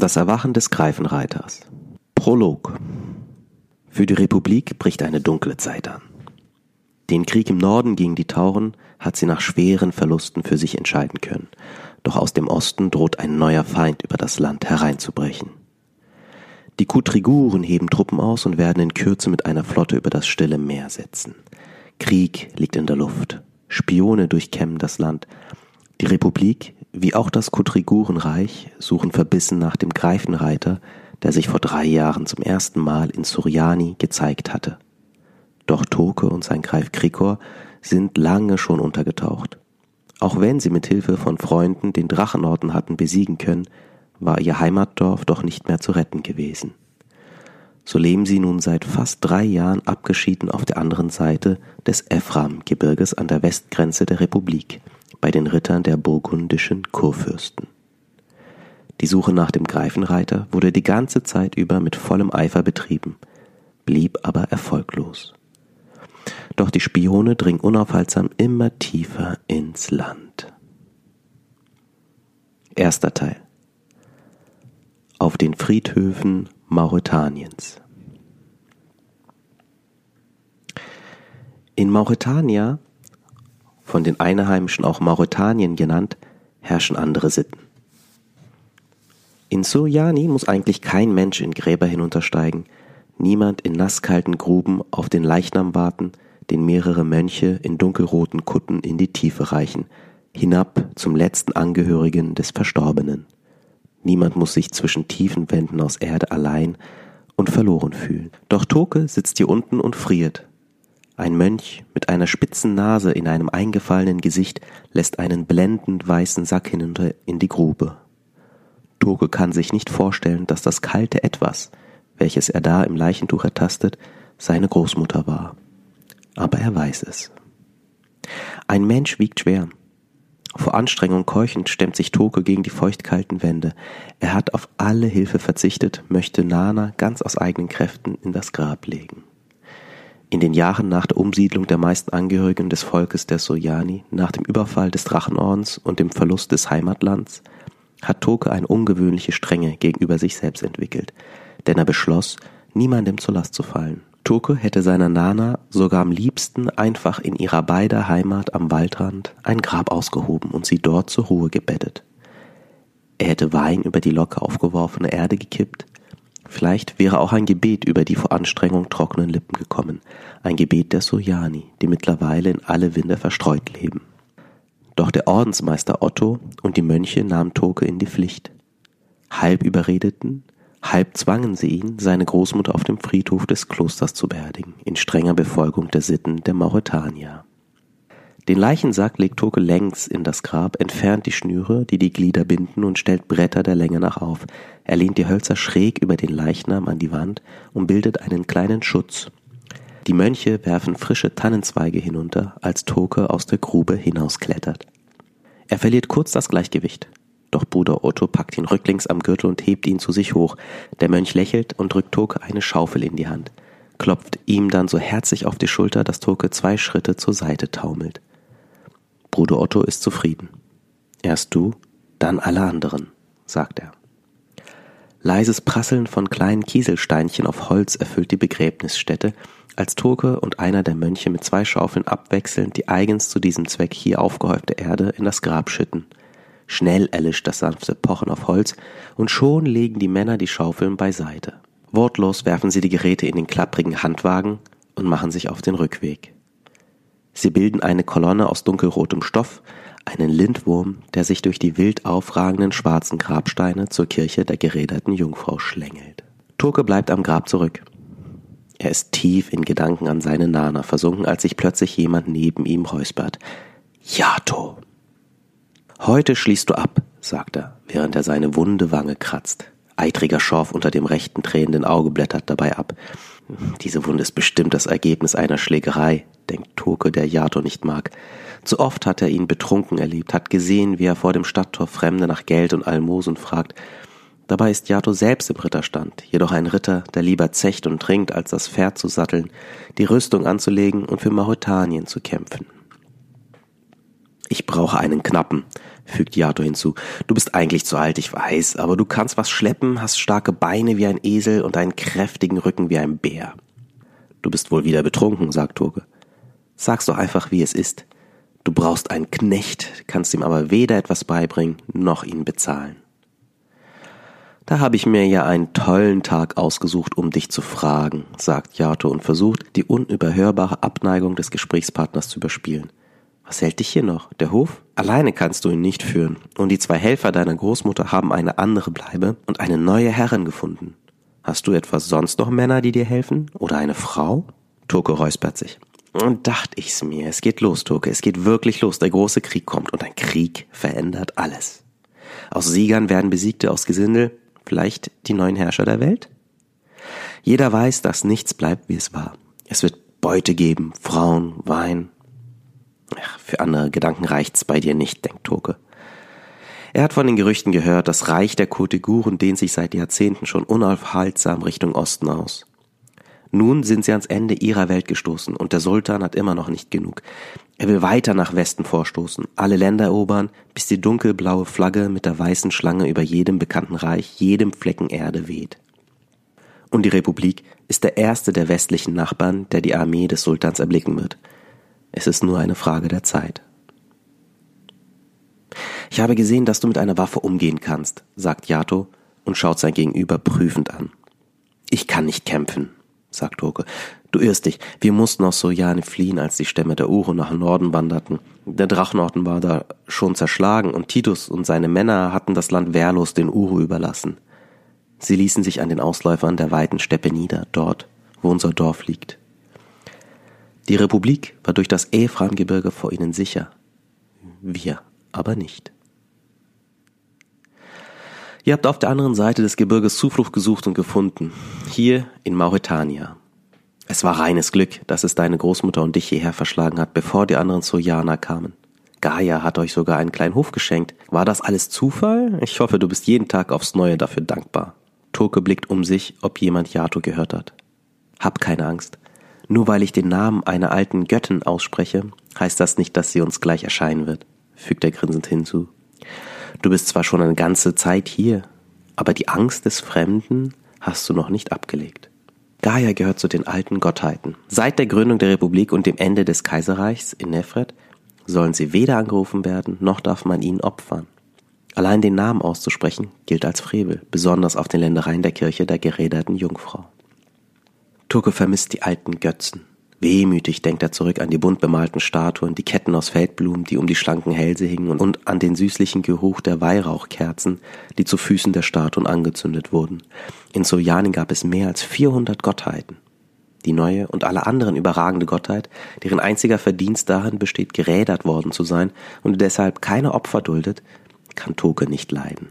Das Erwachen des Greifenreiters. Prolog. Für die Republik bricht eine dunkle Zeit an. Den Krieg im Norden gegen die Tauren hat sie nach schweren Verlusten für sich entscheiden können, doch aus dem Osten droht ein neuer Feind über das Land hereinzubrechen. Die Kutriguren heben Truppen aus und werden in Kürze mit einer Flotte über das stille Meer setzen. Krieg liegt in der Luft. Spione durchkämmen das Land. Die Republik wie auch das Kutrigurenreich suchen verbissen nach dem Greifenreiter, der sich vor drei Jahren zum ersten Mal in Suriani gezeigt hatte. Doch Toke und sein Greif Krikor sind lange schon untergetaucht. Auch wenn sie mit Hilfe von Freunden den Drachenorden hatten besiegen können, war ihr Heimatdorf doch nicht mehr zu retten gewesen. So leben sie nun seit fast drei Jahren abgeschieden auf der anderen Seite des Ephraim-Gebirges an der Westgrenze der Republik bei den Rittern der burgundischen Kurfürsten. Die Suche nach dem Greifenreiter wurde die ganze Zeit über mit vollem Eifer betrieben, blieb aber erfolglos. Doch die Spione dringen unaufhaltsam immer tiefer ins Land. Erster Teil. Auf den Friedhöfen Mauretaniens. In Mauretania von den Einheimischen auch Mauretanien genannt, herrschen andere Sitten. In Suryani muss eigentlich kein Mensch in Gräber hinuntersteigen, niemand in nasskalten Gruben auf den Leichnam warten, den mehrere Mönche in dunkelroten Kutten in die Tiefe reichen, hinab zum letzten Angehörigen des Verstorbenen. Niemand muss sich zwischen tiefen Wänden aus Erde allein und verloren fühlen. Doch Toke sitzt hier unten und friert, ein Mönch mit einer spitzen Nase in einem eingefallenen Gesicht lässt einen blendend weißen Sack hinunter in die Grube. Toke kann sich nicht vorstellen, dass das kalte Etwas, welches er da im Leichentuch ertastet, seine Großmutter war. Aber er weiß es. Ein Mensch wiegt schwer. Vor Anstrengung keuchend stemmt sich Toke gegen die feuchtkalten Wände. Er hat auf alle Hilfe verzichtet, möchte Nana ganz aus eigenen Kräften in das Grab legen. In den Jahren nach der Umsiedlung der meisten Angehörigen des Volkes der Sojani, nach dem Überfall des Drachenordens und dem Verlust des Heimatlands, hat Toke eine ungewöhnliche Strenge gegenüber sich selbst entwickelt, denn er beschloss, niemandem zur Last zu fallen. Toke hätte seiner Nana sogar am liebsten einfach in ihrer beider Heimat am Waldrand ein Grab ausgehoben und sie dort zur Ruhe gebettet. Er hätte Wein über die locker aufgeworfene Erde gekippt, Vielleicht wäre auch ein Gebet über die vor Anstrengung trockenen Lippen gekommen, ein Gebet der Sojani, die mittlerweile in alle Winde verstreut leben. Doch der Ordensmeister Otto und die Mönche nahmen Toke in die Pflicht. Halb überredeten, halb zwangen sie ihn, seine Großmutter auf dem Friedhof des Klosters zu beerdigen, in strenger Befolgung der Sitten der Mauretanier. Den Leichensack legt Toke längs in das Grab, entfernt die Schnüre, die die Glieder binden und stellt Bretter der Länge nach auf. Er lehnt die Hölzer schräg über den Leichnam an die Wand und bildet einen kleinen Schutz. Die Mönche werfen frische Tannenzweige hinunter, als Toke aus der Grube hinausklettert. Er verliert kurz das Gleichgewicht. Doch Bruder Otto packt ihn rücklings am Gürtel und hebt ihn zu sich hoch. Der Mönch lächelt und drückt Toke eine Schaufel in die Hand, klopft ihm dann so herzlich auf die Schulter, dass Toke zwei Schritte zur Seite taumelt. Bruder Otto ist zufrieden. Erst du, dann alle anderen, sagt er. Leises Prasseln von kleinen Kieselsteinchen auf Holz erfüllt die Begräbnisstätte, als Turke und einer der Mönche mit zwei Schaufeln abwechselnd die eigens zu diesem Zweck hier aufgehäufte Erde in das Grab schütten. Schnell erlischt das sanfte Pochen auf Holz, und schon legen die Männer die Schaufeln beiseite. Wortlos werfen sie die Geräte in den klapprigen Handwagen und machen sich auf den Rückweg. Sie bilden eine Kolonne aus dunkelrotem Stoff, einen Lindwurm, der sich durch die wild aufragenden schwarzen Grabsteine zur Kirche der geräderten Jungfrau schlängelt. Turke bleibt am Grab zurück. Er ist tief in Gedanken an seine Nana versunken, als sich plötzlich jemand neben ihm räuspert. Jato! Heute schließt du ab, sagt er, während er seine wunde Wange kratzt. Eitriger Schorf unter dem rechten tränenden Auge blättert dabei ab. Diese Wunde ist bestimmt das Ergebnis einer Schlägerei, denkt Turke, der Jato nicht mag. Zu oft hat er ihn betrunken erlebt, hat gesehen, wie er vor dem Stadttor Fremde nach Geld und Almosen fragt. Dabei ist Jato selbst im Ritterstand, jedoch ein Ritter, der lieber zecht und trinkt, als das Pferd zu satteln, die Rüstung anzulegen und für Mauretanien zu kämpfen. Ich brauche einen Knappen, fügt Yato hinzu. Du bist eigentlich zu alt, ich weiß, aber du kannst was schleppen, hast starke Beine wie ein Esel und einen kräftigen Rücken wie ein Bär. Du bist wohl wieder betrunken, sagt Toge. Sag's doch einfach, wie es ist. Du brauchst einen Knecht, kannst ihm aber weder etwas beibringen, noch ihn bezahlen. Da habe ich mir ja einen tollen Tag ausgesucht, um dich zu fragen, sagt Yato und versucht, die unüberhörbare Abneigung des Gesprächspartners zu überspielen. Was hält dich hier noch? Der Hof? Alleine kannst du ihn nicht führen. Und die zwei Helfer deiner Großmutter haben eine andere Bleibe und eine neue Herrin gefunden. Hast du etwas sonst noch Männer, die dir helfen? Oder eine Frau? Toke räuspert sich. Und dachte ich's mir. Es geht los, Toke. Es geht wirklich los. Der große Krieg kommt und ein Krieg verändert alles. Aus Siegern werden Besiegte aus Gesindel, vielleicht die neuen Herrscher der Welt? Jeder weiß, dass nichts bleibt, wie es war. Es wird Beute geben, Frauen, Wein, für andere Gedanken reicht's bei dir nicht, denkt Toke. Er hat von den Gerüchten gehört, das Reich der Kotiguren dehnt sich seit Jahrzehnten schon unaufhaltsam Richtung Osten aus. Nun sind sie ans Ende ihrer Welt gestoßen und der Sultan hat immer noch nicht genug. Er will weiter nach Westen vorstoßen, alle Länder erobern, bis die dunkelblaue Flagge mit der weißen Schlange über jedem bekannten Reich, jedem Flecken Erde weht. Und die Republik ist der erste der westlichen Nachbarn, der die Armee des Sultans erblicken wird. Es ist nur eine Frage der Zeit. Ich habe gesehen, dass du mit einer Waffe umgehen kannst, sagt Yato und schaut sein Gegenüber prüfend an. Ich kann nicht kämpfen, sagt Toke. Du irrst dich. Wir mussten aus Sojane fliehen, als die Stämme der Uro nach Norden wanderten. Der Drachenorden war da schon zerschlagen und Titus und seine Männer hatten das Land wehrlos den Uro überlassen. Sie ließen sich an den Ausläufern der weiten Steppe nieder, dort, wo unser Dorf liegt. Die Republik war durch das Ephraimgebirge vor ihnen sicher, wir aber nicht. Ihr habt auf der anderen Seite des Gebirges Zuflucht gesucht und gefunden, hier in Mauretania. Es war reines Glück, dass es deine Großmutter und dich hierher verschlagen hat, bevor die anderen Sojana kamen. Gaia hat euch sogar einen kleinen Hof geschenkt. War das alles Zufall? Ich hoffe, du bist jeden Tag aufs Neue dafür dankbar. Toke blickt um sich, ob jemand Yato gehört hat. Hab keine Angst. Nur weil ich den Namen einer alten Göttin ausspreche, heißt das nicht, dass sie uns gleich erscheinen wird, fügt er grinsend hinzu. Du bist zwar schon eine ganze Zeit hier, aber die Angst des Fremden hast du noch nicht abgelegt. Gaia gehört zu den alten Gottheiten. Seit der Gründung der Republik und dem Ende des Kaiserreichs in Nefret sollen sie weder angerufen werden, noch darf man ihnen opfern. Allein den Namen auszusprechen gilt als Frevel, besonders auf den Ländereien der Kirche der geräderten Jungfrau. Turke vermisst die alten Götzen. Wehmütig denkt er zurück an die bunt bemalten Statuen, die Ketten aus Feldblumen, die um die schlanken Hälse hingen und an den süßlichen Geruch der Weihrauchkerzen, die zu Füßen der Statuen angezündet wurden. In Sojani gab es mehr als 400 Gottheiten. Die neue und alle anderen überragende Gottheit, deren einziger Verdienst darin besteht, gerädert worden zu sein und deshalb keine Opfer duldet, kann Toke nicht leiden.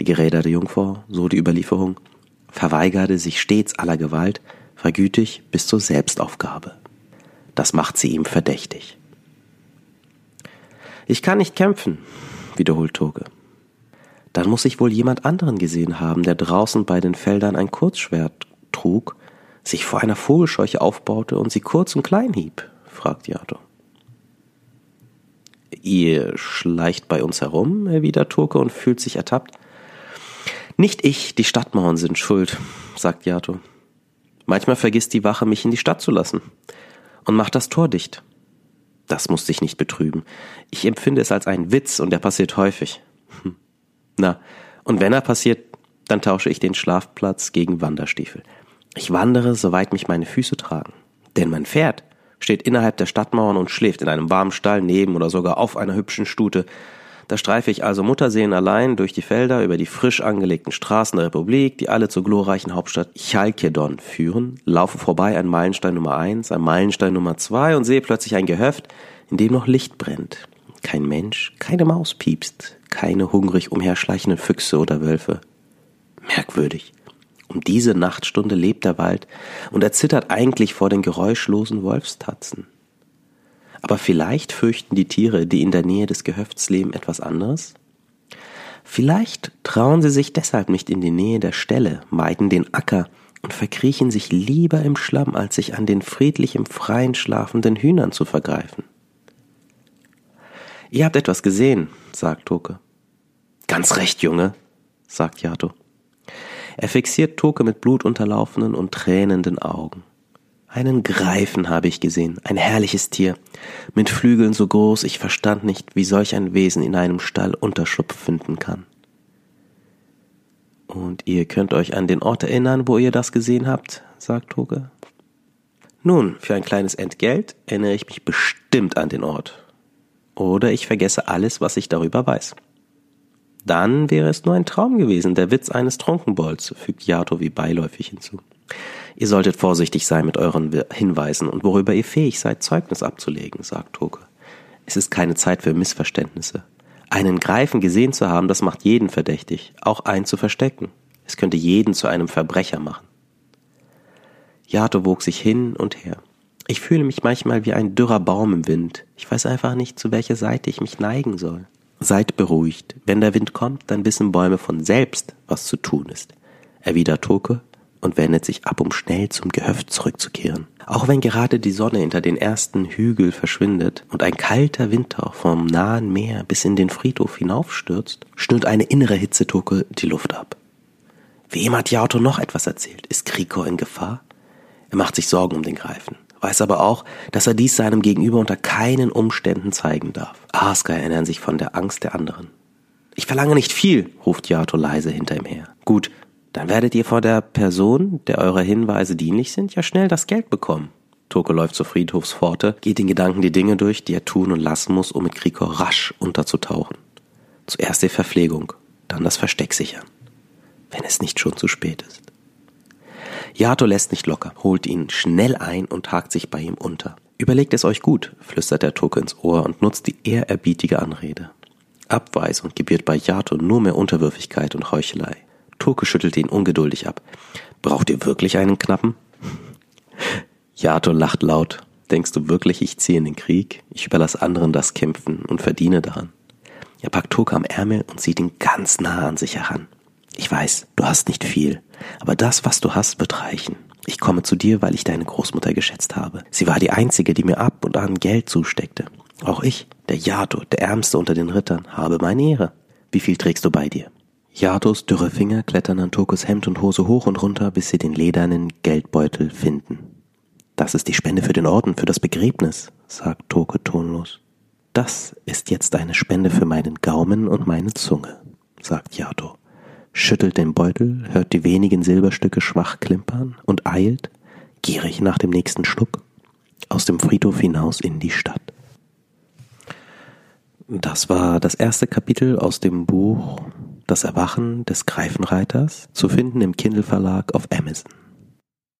Die geräderte Jungfrau, so die Überlieferung, verweigerte sich stets aller Gewalt vergütig bis zur Selbstaufgabe. Das macht sie ihm verdächtig. Ich kann nicht kämpfen, wiederholt Toge. Dann muss ich wohl jemand anderen gesehen haben, der draußen bei den Feldern ein Kurzschwert trug, sich vor einer Vogelscheuche aufbaute und sie kurz und klein hieb, fragt Jato. Ihr schleicht bei uns herum, erwidert Toke und fühlt sich ertappt. Nicht ich, die Stadtmauern sind schuld, sagt Jato. Manchmal vergisst die Wache, mich in die Stadt zu lassen und macht das Tor dicht. Das muss dich nicht betrüben. Ich empfinde es als einen Witz und der passiert häufig. Hm. Na, und wenn er passiert, dann tausche ich den Schlafplatz gegen Wanderstiefel. Ich wandere, soweit mich meine Füße tragen. Denn mein Pferd steht innerhalb der Stadtmauern und schläft in einem warmen Stall neben oder sogar auf einer hübschen Stute, da streife ich also Mutterseen allein durch die Felder über die frisch angelegten Straßen der Republik, die alle zur glorreichen Hauptstadt Chalkedon führen, laufe vorbei an Meilenstein Nummer eins, an Meilenstein Nummer zwei und sehe plötzlich ein Gehöft, in dem noch Licht brennt. Kein Mensch, keine Maus piepst, keine hungrig umherschleichenden Füchse oder Wölfe. Merkwürdig. Um diese Nachtstunde lebt der Wald und er zittert eigentlich vor den geräuschlosen Wolfstatzen. Aber vielleicht fürchten die Tiere, die in der Nähe des Gehöfts leben, etwas anderes? Vielleicht trauen sie sich deshalb nicht in die Nähe der Stelle, meiden den Acker und verkriechen sich lieber im Schlamm, als sich an den friedlich im Freien schlafenden Hühnern zu vergreifen. Ihr habt etwas gesehen, sagt Toke. Ganz recht, Junge, sagt Yato. Er fixiert Toke mit blutunterlaufenen und tränenden Augen. Einen Greifen habe ich gesehen, ein herrliches Tier, mit Flügeln so groß, ich verstand nicht, wie solch ein Wesen in einem Stall Unterschlupf finden kann. Und ihr könnt euch an den Ort erinnern, wo ihr das gesehen habt, sagt Toge. Nun, für ein kleines Entgelt erinnere ich mich bestimmt an den Ort. Oder ich vergesse alles, was ich darüber weiß. Dann wäre es nur ein Traum gewesen, der Witz eines Trunkenbolds, fügt Yato wie beiläufig hinzu. Ihr solltet vorsichtig sein mit euren Hinweisen und worüber ihr fähig seid, Zeugnis abzulegen, sagt Toke. Es ist keine Zeit für Missverständnisse. Einen Greifen gesehen zu haben, das macht jeden verdächtig, auch einen zu verstecken. Es könnte jeden zu einem Verbrecher machen. Yato wog sich hin und her. Ich fühle mich manchmal wie ein dürrer Baum im Wind. Ich weiß einfach nicht, zu welcher Seite ich mich neigen soll. Seid beruhigt. Wenn der Wind kommt, dann wissen Bäume von selbst, was zu tun ist. Erwidert Toke und wendet sich ab, um schnell zum Gehöft zurückzukehren. Auch wenn gerade die Sonne hinter den ersten Hügel verschwindet und ein kalter Windhauch vom nahen Meer bis in den Friedhof hinaufstürzt, schnürt eine innere Hitzetucke die Luft ab. Wem hat Yato noch etwas erzählt? Ist Krikor in Gefahr? Er macht sich Sorgen um den Greifen, weiß aber auch, dass er dies seinem Gegenüber unter keinen Umständen zeigen darf. Aska erinnern sich von der Angst der anderen. Ich verlange nicht viel, ruft Yato leise hinter ihm her. Gut, dann werdet ihr vor der Person, der eure Hinweise dienlich sind, ja schnell das Geld bekommen. Toke läuft zur Friedhofspforte, geht in Gedanken die Dinge durch, die er tun und lassen muss, um mit Krikor rasch unterzutauchen. Zuerst die Verpflegung, dann das Versteck sichern. Wenn es nicht schon zu spät ist. Yato lässt nicht locker, holt ihn schnell ein und hakt sich bei ihm unter. Überlegt es euch gut, flüstert der Toke ins Ohr und nutzt die ehrerbietige Anrede. Abweisung gebiert bei Yato nur mehr Unterwürfigkeit und Heuchelei. Turke schüttelte ihn ungeduldig ab. Braucht ihr wirklich einen Knappen? Yato lacht laut. Denkst du wirklich, ich ziehe in den Krieg? Ich überlasse anderen das Kämpfen und verdiene daran. Er packt Turke am Ärmel und zieht ihn ganz nah an sich heran. Ich weiß, du hast nicht viel, aber das, was du hast, wird reichen. Ich komme zu dir, weil ich deine Großmutter geschätzt habe. Sie war die einzige, die mir ab und an Geld zusteckte. Auch ich, der Yato, der Ärmste unter den Rittern, habe meine Ehre. Wie viel trägst du bei dir? Yatos dürre Finger klettern an Tokos Hemd und Hose hoch und runter, bis sie den ledernen Geldbeutel finden. Das ist die Spende für den Orden, für das Begräbnis, sagt Toke tonlos. Das ist jetzt eine Spende für meinen Gaumen und meine Zunge, sagt Yato, schüttelt den Beutel, hört die wenigen Silberstücke schwach klimpern und eilt, gierig nach dem nächsten Schluck, aus dem Friedhof hinaus in die Stadt. Das war das erste Kapitel aus dem Buch das Erwachen des Greifenreiters zu finden im Kindle Verlag auf Amazon.